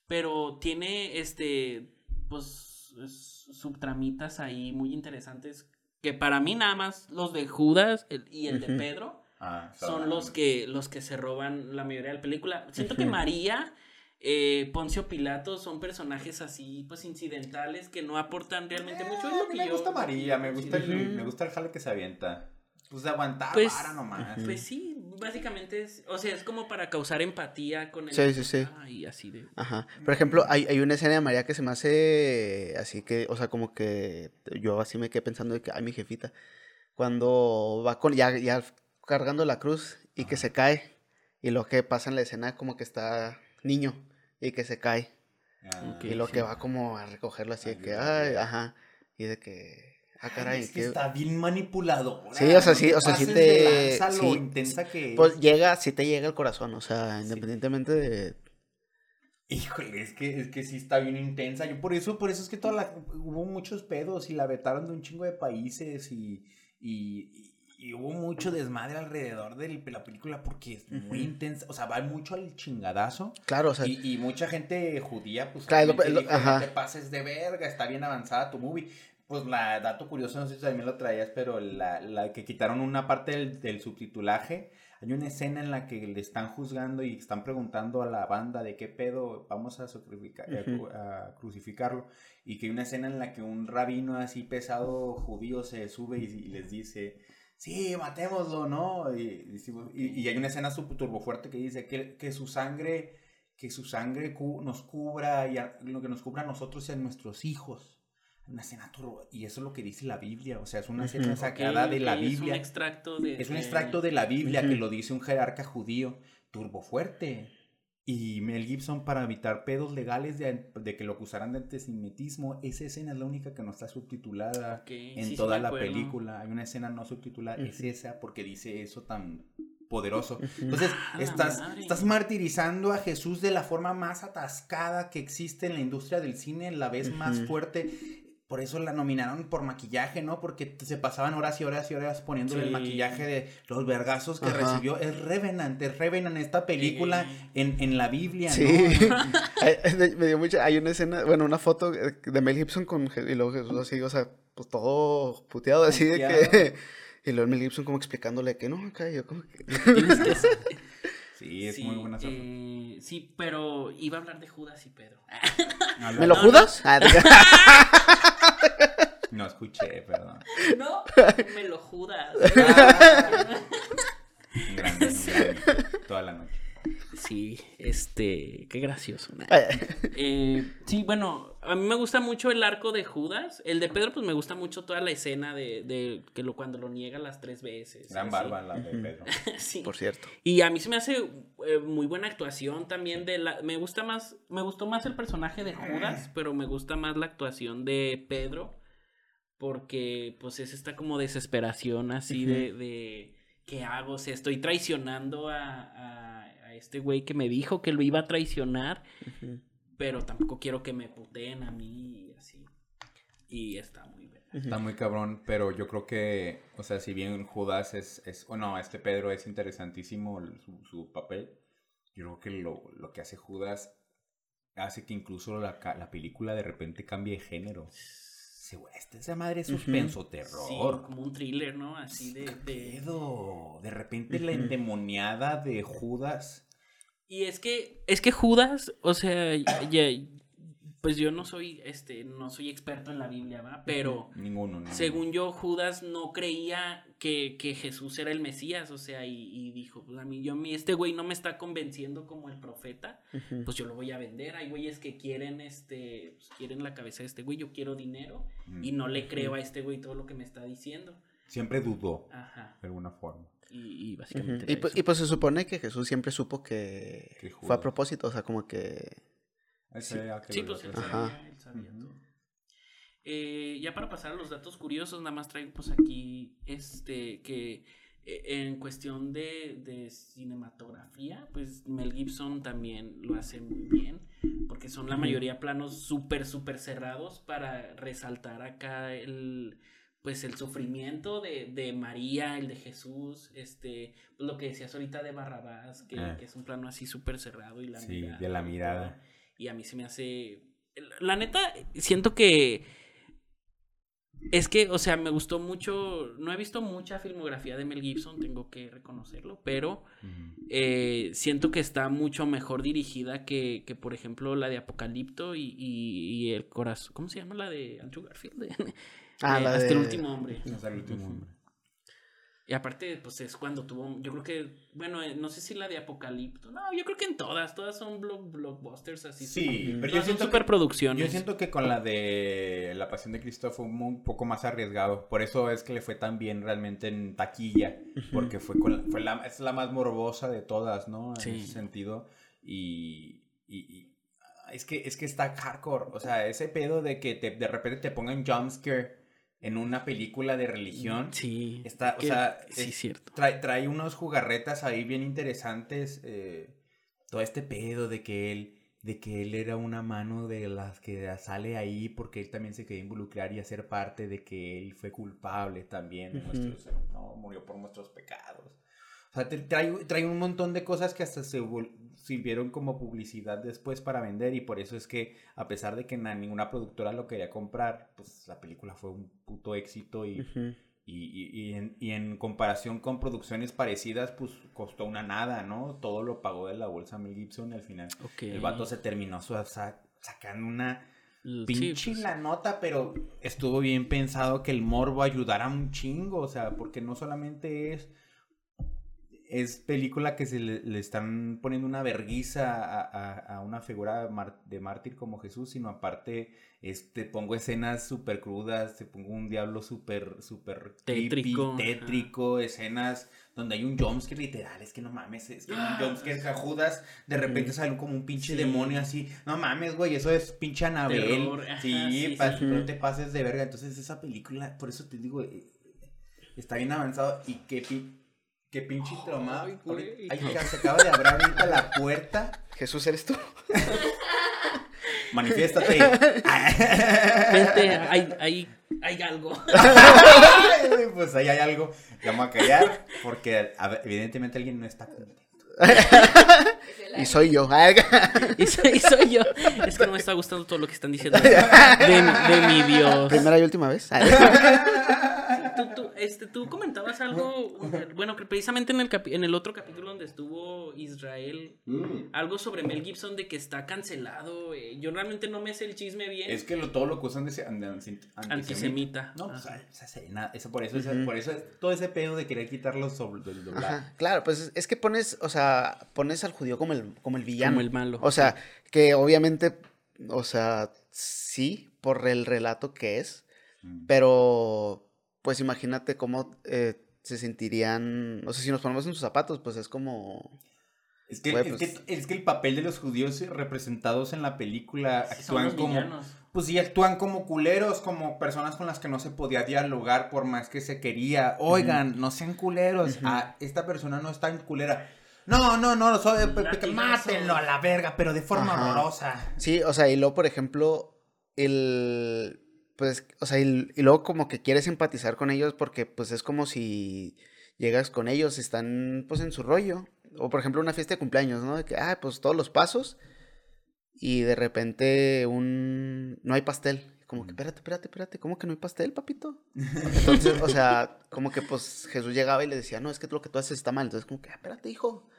Pero tiene, este, pues, es- subtramitas ahí muy interesantes, que para mí nada más los de Judas el- y el de. Pedro Ah, son los que, los que se roban la mayoría de la película. Siento que. María, eh, Poncio Pilato son personajes así, pues incidentales que no aportan realmente mucho. Es Eh, lo que me yo gusta María, me gusta, el, me gusta el jale que se avienta. Pues de aguantar Pues- vara nomás. Pues sí, básicamente es, o sea, es como para causar empatía con el Sí, sí, sí. y así de Ajá. Por ejemplo, hay, hay una escena de María que se me hace así que, o sea, como que yo así me quedé pensando de que, ay, mi jefita, cuando va con, ya, ya cargando la cruz y que se cae, y lo que pasa en la escena como que está niño y que se cae, Ah, y lo sí. que va como a recogerlo así de que, ay, ajá, y de que, ah, caray, es que que- está bien manipuladora. Sí, o sea, sí, te o sea, sí te- lanza lo sí, intensa que pues es. llega, sí te llega al corazón, o sea, Sí. independientemente de... Híjole, es que, es que sí está bien intensa. Yo por eso, por eso es que toda la, hubo muchos pedos y la vetaron de un chingo de países y, y, hubo mucho desmadre alrededor de la película porque es muy intensa. O sea, va mucho al chingadazo. Claro, o sea, Y, y mucha gente judía, pues, Claro, lo- obviamente lo- dijo, ajá. no te pases de verga, está bien avanzada tu movie. Pues la dato curioso, no sé si también lo traías, pero la, la que quitaron una parte del, del subtitulaje, hay una escena en la que le están juzgando y están preguntando a la banda de qué pedo vamos a, sacrificar, a crucificarlo. Y que hay una escena en la que un rabino así pesado judío se sube y, y les dice, sí, matémoslo, ¿no? Y, y- y hay una escena súper turbofuerte que dice que, que su sangre, que su sangre cu- nos cubra y a- lo que nos cubra a nosotros y a nuestros hijos. Una escena turbo, y eso es lo que dice la Biblia, o sea, es una escena sacada de la Biblia. Es un extracto de. Es un de- extracto de la Biblia que lo dice un jerarca judío turbofuerte. Y Mel Gibson, para evitar pedos legales de, de que lo acusaran de antisemitismo, esa escena es la única que no está subtitulada en sí, toda la película. Hay una escena no subtitulada, es esa, porque dice eso tan poderoso. Entonces, Ah, estás, estás martirizando a Jesús de la forma más atascada que existe en la industria del cine, la vez más fuerte. Por eso la nominaron por maquillaje, ¿no? Porque se pasaban horas y horas y horas poniéndole el maquillaje de los vergazos que Ajá. recibió. Es Revenant, es Revenant esta película Sí. en, en la Biblia, Sí. me dio mucha, hay una escena, bueno, una foto eh, de Mel Gibson con y luego Jesús así, o sea, pues todo puteado así de que y luego Mel Gibson como explicándole que no, acá yo como que Tienes que hacer- Sí, es Sí, muy buena esa eh, sí, pero iba a hablar de Judas y Pedro. Habla- ¿Me lo no, judas? Ah, No escuché, perdón. No, me lo Judas. Un grande, grande. Toda la noche. Sí, este, qué gracioso. Eh, sí, bueno, a mí me gusta mucho el arco de Judas. El de Pedro, pues me gusta mucho toda la escena de, de que lo, cuando lo niega las tres veces. Gran así. barba la de. Pedro. Sí. por cierto. Y a mí se me hace eh, muy buena actuación también de la... Me gusta más, me gustó más el personaje de Judas, pero me gusta más la actuación de Pedro, porque pues es esta como desesperación así de, de, ¿qué hago? O sea, estoy traicionando a, a, a este güey que me dijo que lo iba a traicionar, pero tampoco quiero que me puteen a mí y así. Y está muy bien. Está muy cabrón, pero yo creo que, o sea, si bien Judas es, es o no, este Pedro es interesantísimo su, su papel, yo creo que lo, lo que hace Judas hace que incluso la, ca- la película de repente cambie de género. Esta esa madre es suspenso, Sí, terror. como un thriller, ¿no? Así de... ¿Qué de... De repente la endemoniada de Judas. Y es que, es que Judas, o sea, ya, pues yo no soy, este, no soy experto en la Biblia, ¿va? Pero Ninguno, no. según yo, Judas no creía que, que Jesús era el Mesías, o sea, y, y dijo, pues a mí, yo, a mí este güey no me está convenciendo como el profeta, pues yo lo voy a vender. Hay güeyes que quieren, este, pues, quieren la cabeza de este güey, yo quiero dinero y no le creo a este güey todo lo que me está diciendo. Siempre dudó, Ajá. de alguna forma. Y, básicamente. Y, era pu- eso. y pues se supone que Jesús siempre supo que Que fue a propósito, o sea, como que... Él sabía que Sí, pues él sabía, él sabía todo. Eh, ya para pasar a los datos curiosos, nada más traigo pues aquí este que eh, en cuestión de, de cinematografía, pues Mel Gibson también lo hace muy bien, porque son la mayoría planos súper, súper cerrados para resaltar acá el pues el sufrimiento de, de María, el de Jesús, este, pues, lo que decías ahorita de Barrabás, que, Ah. que es un plano así súper cerrado y la Sí, mirada. de la mirada. Y a mí se me hace. La neta, siento que. Es que, o sea, me gustó mucho. No he visto mucha filmografía de Mel Gibson, tengo que reconocerlo, pero eh, siento que está mucho mejor dirigida que, que por ejemplo, la de Apocalipto y, y- y el corazón. ¿Cómo se llama la de Andrew Garfield? Ah, Eh, la Hasta de- el último hombre. Hasta el último hombre. Y aparte, pues es cuando tuvo, yo creo que, bueno, eh, no sé si la de Apocalipto, no, yo creo que en todas, todas son block- blockbusters así. Sí, pero yo siento, que, superproducciones. yo siento que con la de La Pasión de Cristo fue un un poco más arriesgado. Por eso es que le fue tan bien realmente en taquilla. Porque fue, con, la- fue la, es la más morbosa de todas, ¿no? En Sí. ese sentido. Y, y- y- es, que, es que está hardcore. O sea, ese pedo de que te, de repente te pongan jumpscare en una película de religión. Sí. Está, o sea, sí, es- cierto. Trae, trae unos jugarretas ahí bien interesantes. eh, todo este pedo de que él, de que él era una mano de las que sale ahí porque él también se quería involucrar y hacer parte de que él fue culpable también de Ujú. nuestros, no, murió por nuestros pecados. O sea, trae, trae un montón de cosas que hasta se sirvieron como publicidad después para vender y por eso es que a pesar de que na- ninguna productora lo quería comprar, pues la película fue un puto éxito y, y, y- y en, y en comparación con producciones parecidas, pues costó una nada, ¿no? Todo lo pagó de la bolsa Mel Gibson y al final el vato se terminó sa- sa- sacando una sí, pinche pues, la nota, pero estuvo bien pensado que el morbo ayudara un chingo, o sea, porque no solamente es es película que se le, le están poniendo una verguiza a, a- a una figura de mártir como Jesús, sino aparte este, pongo escenas súper crudas, te pongo un diablo súper, súper creepy, Tétrico, ajá. tétrico, escenas donde hay un jumpscare literal, es que no mames, es que un jumpscare que a Judas de repente sale como un pinche Sí. demonio así, no mames, güey, eso es pinche Anabel, sí, sí, pa- sí. no te pases de verga, entonces esa película, por eso te digo, eh, está bien avanzado y qué, pi- qué pinche traumado, Ay, güey. se acaba de abrir ahorita la puerta, Jesús, ¿eres tú? manifiéstate. Vente, hay, hay, hay algo. Pues ahí hay algo. Voy a callar porque a ver, evidentemente alguien no está contento. Y soy yo. Y soy, y soy yo. Es que no me está gustando todo lo que están diciendo de, de mi Dios. Primera y última vez. Tú, tú, este, tú comentabas algo, bueno, que precisamente en el, capi- en el otro capítulo donde estuvo Israel, algo sobre Mel Gibson de que está cancelado. eh, Yo realmente no me sé el chisme bien. Es que lo, todo lo que usan de antisemita. Antisemita. No, pues esa por eso, esa- por eso es todo ese pedo de querer quitarlo sobre doblaje. Claro, pues es- es que pones, o sea, pones al judío como el, como el villano. Como el malo. O sea, que obviamente, o sea, sí, por el relato que es, Mm. pero pues imagínate cómo eh, se sentirían, o sea, si nos ponemos en sus zapatos, pues es como... Es que, es, pues- que, es que el papel de los judíos representados en la película Sí, actúan los como. villanos. Pues sí, actúan como culeros, como personas con las que no se podía dialogar por más que se quería. Oigan, no sean culeros. Ah, esta persona no está en culera. No, no, no, soy, pe- que Latigazo. mátenlo a la verga, pero de forma Ajá. horrorosa. Sí, o sea, y luego, por ejemplo, el... Pues, o sea, y, y luego como que quieres empatizar con ellos porque pues es como si llegas con ellos, están pues en su rollo. O por ejemplo una fiesta de cumpleaños, ¿no? De que, ah, pues todos los pasos y de repente un... no hay pastel. Como que, espérate, espérate, espérate, ¿cómo que no hay pastel, papito? Entonces, o sea, como que pues Jesús llegaba y le decía, no, es que lo que tú haces está mal. Entonces, como que, "Ah, espérate, hijo.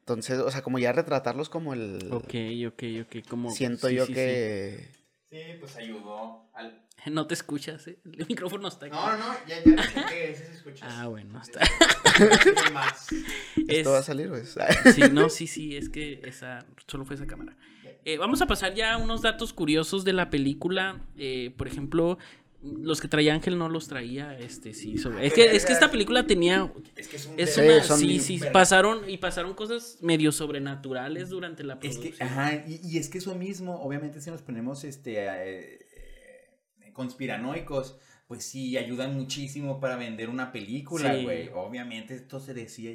Entonces, o sea, como ya retratarlos como el... Ok, ok, ok. Como, Siento sí, yo sí, sí. que... Sí, pues ayudó al... No te escuchas, ¿eh? El micrófono está aquí. No, no, no, ya, ya chequé, ese se escucha. Ah, bueno, está. Más. ¿Esto va a Es- salir o es? Sí, no, sí, sí, es que esa solo fue esa cámara. Eh, vamos a pasar ya a unos datos curiosos de la película. Eh, por ejemplo, los que traía Ángel no los traía, este, sí. sobre- Es que, es que esta película tenía, Es que es un... es Sí, una, son sí, sí, pasaron y pasaron cosas medio sobrenaturales durante la Es producción. que, ajá, y, y es que eso mismo, obviamente si nos ponemos este eh, conspiranoicos, pues sí, ayudan muchísimo para vender una película, Sí. güey. Obviamente esto se decía,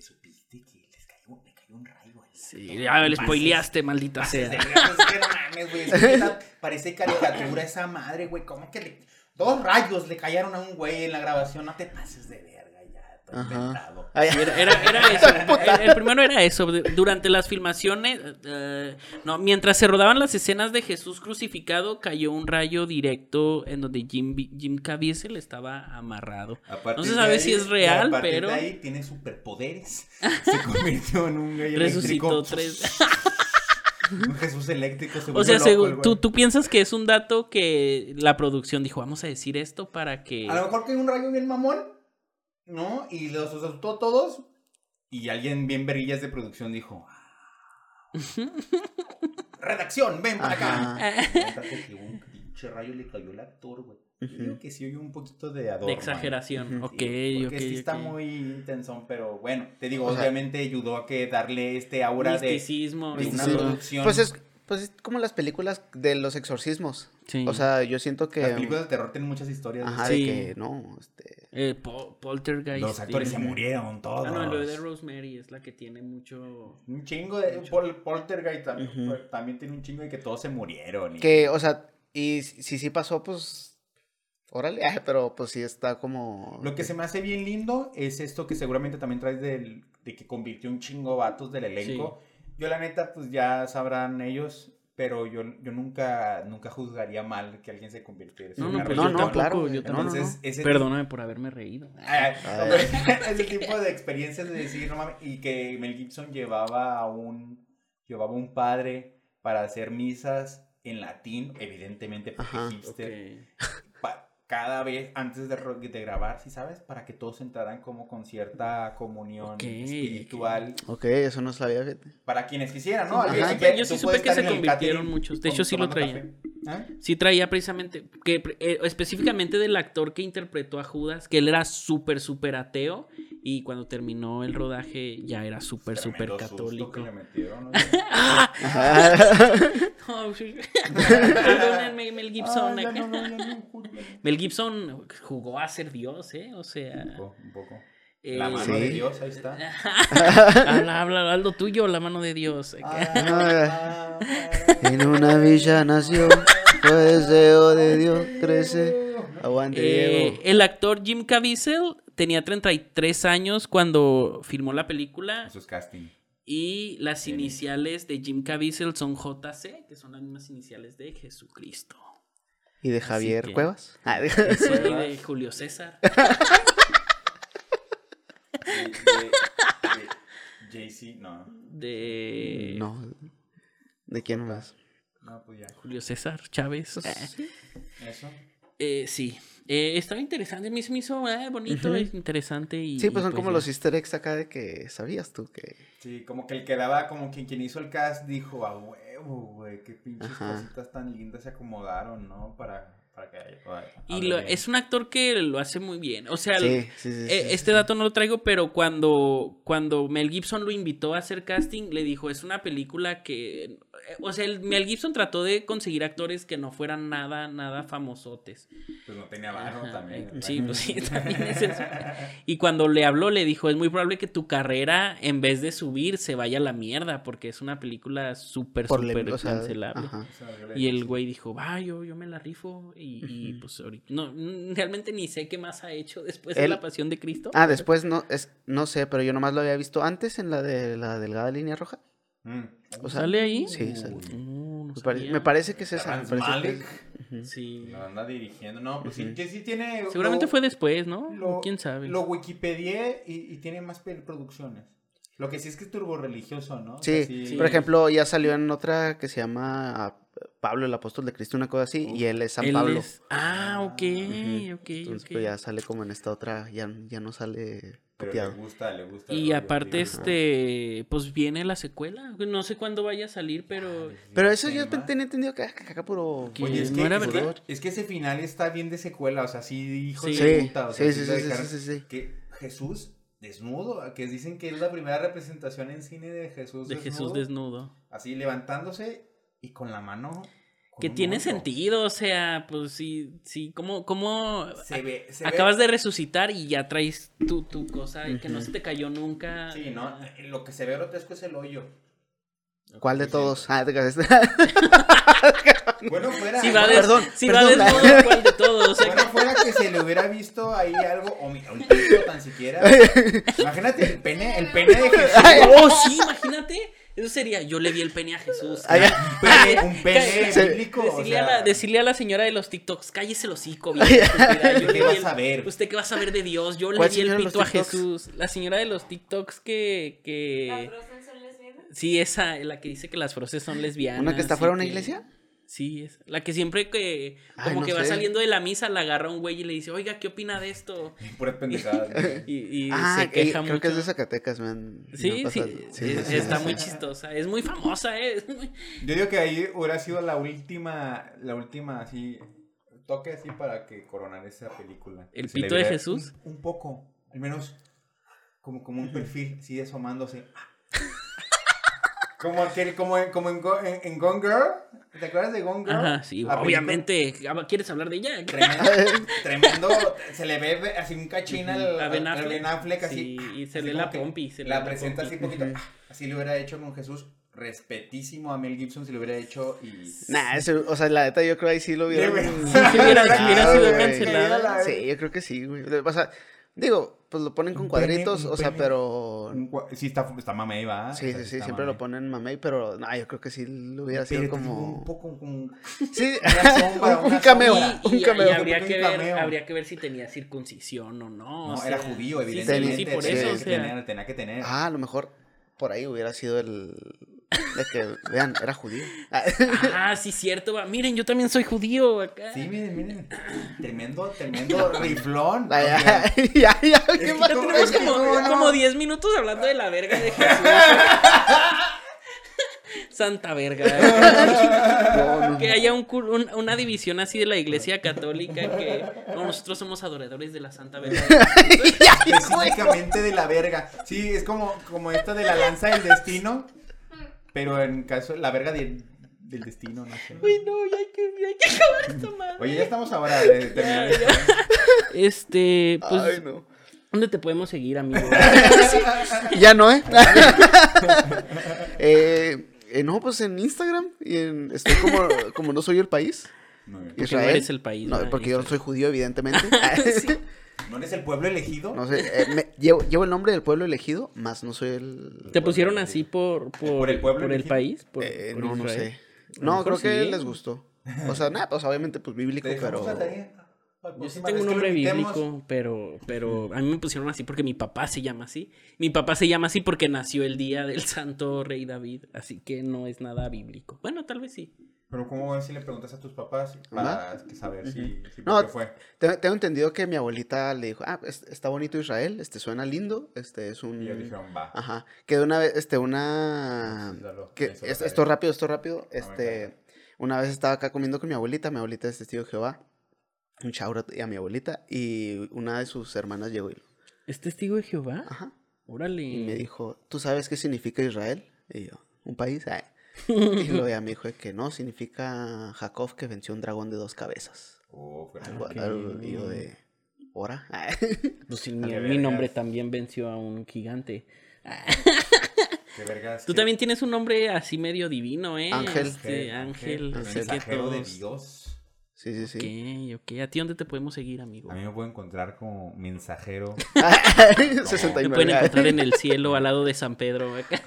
¿supiste que les cayó, le cayó un rayo? ahí? Sí, ya Pases- spoileaste, maldita sea. de mames, güey, parece caricatura esa madre, güey, ¿cómo que le... Dos rayos le cayeron a un güey en la grabación, no te pases de todo Ajá. Era, era- era eso. El, el primero era eso. Durante las filmaciones, eh, no, mientras se rodaban las escenas de Jesús crucificado, cayó un rayo directo en donde Jim, Jim Caviezel estaba amarrado. No se sabe ahí- si es real, a partir pero- de ahí tiene superpoderes. Se convirtió en un güey Resucitó eléctrico. tres. Un Jesús eléctrico. Se O sea, loco el. ¿tú, tú piensas que es un dato que la producción dijo, vamos a decir esto para que... A lo mejor que hay un rayo bien mamón, ¿no? Y los asustó a todos. Y alguien bien verillas de producción dijo: "Ah, Redacción, ven para acá. Ajá. Que un pinche rayo le cayó al actor, güey. Yo digo que sí oye un poquito de adorno. De exageración. Ok, Sí, ok, porque sí está muy intenso, pero bueno, te digo, O sea- obviamente ayudó a que darle este aura de, Misticismo. de una producción. Pues es, pues es como las películas de los exorcismos. Sí. O sea, yo siento que. Las películas de terror tienen muchas historias. Ajá, Sí. de que no, este. Eh, Po- Poltergeist. Los actores se murieron todos. Ah, no, lo de Rosemary es la que tiene mucho... Un chingo de. Pol, Poltergeist también, pues, también tiene un chingo de que todos se murieron. y- Que, o sea, y si si sí pasó, pues. Órale, pero pues sí está como. Lo que se me hace bien lindo es esto que seguramente también traes del, de que convirtió un chingo de vatos del elenco. Yo la neta, pues ya sabrán ellos, pero yo, yo nunca, nunca juzgaría mal que alguien se convirtiera. No, en no, una pues No, no, tampoco, claro, yo tampoco. No, no, no. Entonces, ese Perdóname por haberme reído. Ay. ese tipo de experiencias de decir, no mames, y que Mel Gibson llevaba a un, llevaba un padre para hacer misas en latín, evidentemente porque Ajá, hipster, pa- cada vez antes de, de grabar, ¿sí sabes? Para que todos entraran como con cierta comunión espiritual, Ok, eso no sabía, fíjate. para quienes quisieran, ¿no? Ajá. Yo sí- yo sí tú supe que se convirtieron muchos. De hecho, sí lo café. ¿Ah? Sí traía precisamente, que eh, específicamente del actor que interpretó a Judas, que él era súper, súper ateo y cuando terminó el rodaje ya era súper, súper católico. Perdónenme, Mel Gibson. Ah, no, no, no, no, júzgalo. Mel Gibson jugó a ser Dios, ¿eh? O sea... Un poco, un poco. eh, La mano Sí. de Dios, ahí está. habla, habla, habla lo tuyo, la mano de Dios. acá. Ah, En una villa nació, fue deseo de Dios, crece. Aguante, Eh, Diego. el actor Jim Caviezel tenía 33 años cuando filmó la película Eso es casting. y las Bien. iniciales de Jim Caviezel son JC, que son las mismas iniciales de Jesucristo. ¿Y de Javier que- Cuevas? Ah, de- y de Julio César. JC, no. De No. ¿De quién más? No, pues ya. Julio César Chávez. Eh, sí. Eso. eh, sí. Eh, estaba interesante, me, se me hizo eh, bonito, es interesante. Y, Sí, pues y son como ya. los easter eggs acá de que sabías tú que... Sí, como que el que daba, como que quien hizo el cast dijo, a huevo, güey, qué pinches Ajá. cositas tan lindas se acomodaron, ¿no? Para, para que Y lo- es un actor que lo hace muy bien. O sea, Sí, sí, sí. sí, Eh, sí, este sí. dato no lo traigo, pero cuando, cuando Mel Gibson lo invitó a hacer casting, le dijo, es una película que... eh, O sea, el Mel Gibson trató de conseguir actores que no fueran nada, nada famosotes. Pues no tenía barro Ajá, también. ¿verdad? sí, pues sí, también es eso. Y cuando le habló, le dijo, es muy probable que tu carrera, en vez de subir, se vaya a la mierda, porque es una película súper, súper cancelable. O sea, Y el güey dijo, va, yo, yo me la rifo. Y, y, pues ahorita, no, realmente ni sé qué más ha hecho después de la pasión de Cristo. Ah, después no, es, no sé, pero yo nomás lo había visto antes en la de la delgada línea roja. Mm. O sea, ¿Sale ahí? Sí, sale. No, no Me, pare- sabía. me parece que es esa. me parece que. Sí. lo anda dirigiendo. No, pues sí, que sí tiene. Seguramente lo- fue después, ¿no? lo- ¿Quién sabe? Lo Wikipedié y, y tiene más producciones. Lo que sí es que es turbo religioso, ¿no? O Sí, sea, sí. por ejemplo, ya salió en otra que se llama Pablo, el apóstol de Cristo, una cosa así, y él es San Él Pablo. es- Ah, ok, Ujú. ok, Entonces, ok. pues ya sale como en esta otra, ya, ya no sale Pero le gusta, le gusta. Y aparte, este, pues viene la secuela. No sé cuándo vaya a salir, pero Pero eso yo Tema. tenía entendido que acá acá puro... Que Oye, es no que, era es, que, verdad. es que ese final está bien de secuela, o sea, sí, hijo Sí. de Sí, puta, o sea, sí, sí, lo sí, sí, dejaron- sí, sí. Que Jesús desnudo, que dicen que es la primera representación en cine de Jesús de Jesús desnudo. Así levantándose y con la mano. Que tiene sentido, o sea, pues sí, sí, como, como Se ve, se acabas ve- de resucitar y ya traes tu, tu cosa y que no se te cayó nunca. Sí, ¿no? Lo que se ve grotesco es el hoyo. ¿Cuál de todos? Ah, te. Bueno, fuera. Si va, des- perdón, si va perdón. desnudo, ¿cuál de todos? O sea, Bueno, fuera que se le hubiera visto ahí algo, o mi- o un pito tan siquiera. Imagínate el pene, el pene de Jesús. oh, sí, imagínate. Eso sería, yo le vi el pene a Jesús. Ay, Un pene, un pene Sí. bíblico. o Decirle, a sea, la, decirle a la señora de los TikToks, cállese el hocico, vieja estúpida, yo ¿Qué le vas el- a ver? ¿Usted qué va a saber de Dios? Yo le ¿Cuál vi el pito a? Jesús. La señora de los TikToks que... ¿Las que... Frozen son lesbianas? Sí, esa, la que dice que las froces son lesbianas. ¿Una que está fuera de una que- iglesia? Sí, es la que siempre que Ay, como no que va saliendo de la misa la agarra un güey y le dice, oiga, ¿qué opina de esto? Puras pendejadas. Y, y Ah, se que- queja creo mucho. que es de Zacatecas, man. Sí, No sí, está muy chistosa, es muy famosa, ¿eh? Muy- Yo digo que ahí hubiera sido la última, la última así, toque así para que coronara esa película. ¿El pito de Jesús? Un, un poco, al menos como, como un perfil, así asomándose. Como, aquel, como, en, como en, Go- en, en Gone Girl. ¿Te acuerdas de Gone Girl? Ajá, sí, La película- obviamente. ¿Quieres hablar de ella? Tremendo, tremendo, se le ve así un cachín al, A Ben al Affleck. Ben Affleck, así. Sí, y se así le la que pompi, se La la presenta pompi. así poquito. Así lo hubiera hecho con Jesús. Respetísimo a Mel Gibson si lo hubiera hecho y... Nah, ese- o sea, la neta yo creo ahí sí lo. Sí, sí hubiera, sí hubiera sido. Sí, yo creo que sí, güey. O sea, digo, pues lo ponen con pene, cuadritos, o sea, pene. pero... Cua- Sí, está, está mamey, va. Sí, O sea, sí, sí, siempre lo ponen mamey, pero no, yo creo que sí lo hubiera sido Pero como... Un poco como... Sí, sombra, un, cameo. Y, un cameo. y habría, que ver, cameo. habría que ver si tenía circuncisión o no. No, o era judío, sí, sí, evidentemente. Sí, por eso, tenía, o que sea. tener, tenía que tener. Ah, a lo mejor por ahí hubiera sido el... De que, vean, era judío. Ah, sí, cierto. va. Miren, yo también soy judío acá. Sí, miren, miren. Tremendo, tremendo riflón. Ya, ya, ya, ¿qué tenemos es como, no? como 10 minutos hablando de la verga de Jesús. Santa verga. No, no, Que haya un un- una división así de la iglesia católica que no, nosotros somos adoradores de la Santa Verga. específicamente de la verga. Sí, es como, como esta de la lanza del destino. Pero en caso, la verga de- del destino, no sé. Uy, no, ya hay que, ya hay que acabar esta madre. Oye, ya estamos ahora de terminar Ya, esto. Este, pues, Ay, no. ¿dónde te podemos seguir, amigo? Ya no, ¿eh? eh, eh, no, pues en Instagram. Y en, estoy como, como no soy el país. No, Porque no eres el país, porque yo no soy judío, evidentemente. ¿No eres el pueblo elegido? No sé, eh, me- llevo, llevo el nombre del pueblo elegido, más no soy el... ¿Te pusieron así por, por, ¿Por el pueblo por el país? ¿Por, Eh, por no, no sé. No, creo que sí. les gustó. O sea, nada, pues obviamente pues bíblico, pero... La Yo sí próxima tengo un nombre bíblico, pero, pero a mí me pusieron así porque mi papá se llama así. Mi papá se llama así porque nació el día del santo rey David, así que no es nada bíblico. Bueno, tal vez sí. Pero ¿cómo ves si le preguntas a tus papás para que saber si, si No, por qué fue? Te- Tengo entendido que mi abuelita le dijo, ah, es- está bonito Israel, este suena lindo, este es un... Y ellos dijeron, va. Ajá, que de una vez, este, una... Dalo, que, es- esto rápido, esto rápido, me este... Una vez estaba acá comiendo con mi abuelita, mi abuelita es testigo de Jehová, un shout y a mi abuelita, y una de sus hermanas llegó y, ¿Es testigo de Jehová? ajá, Órale. y me dijo, ¿tú sabes qué significa Israel? Y yo, ¿un país? Ay. Y luego ella me dijo de que no, significa Jacob que venció un dragón de dos cabezas. Oh, fue- Algo, Ok. algo- y yo de, ¿hora? Pues mi, nombre también venció a un gigante. Qué vergas. Tú qué- también tienes un nombre así medio divino, ¿eh? Ángel. Este, ángel. el así que mensajero de Dios. Sí, sí, sí. Ok, ok. ¿A ti dónde te podemos seguir, amigo? A mí me puedo encontrar como mensajero. Me 69. pueden encontrar en el cielo al lado de San Pedro. acá.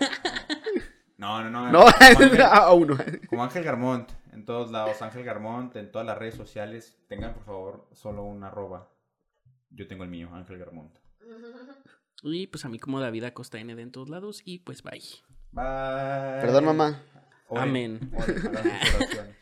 No, no, no. No, como Ángel- a uno. Como Ángel Garmont, en todos lados, Ángel Garmont, en todas las redes sociales, tengan por favor solo un arroba. Yo tengo el mío, Ángel Garmont. Y pues a mí como David Acosta ND en todos lados. Y pues bye. Bye. Perdón, mamá. Oren, Amén. oren.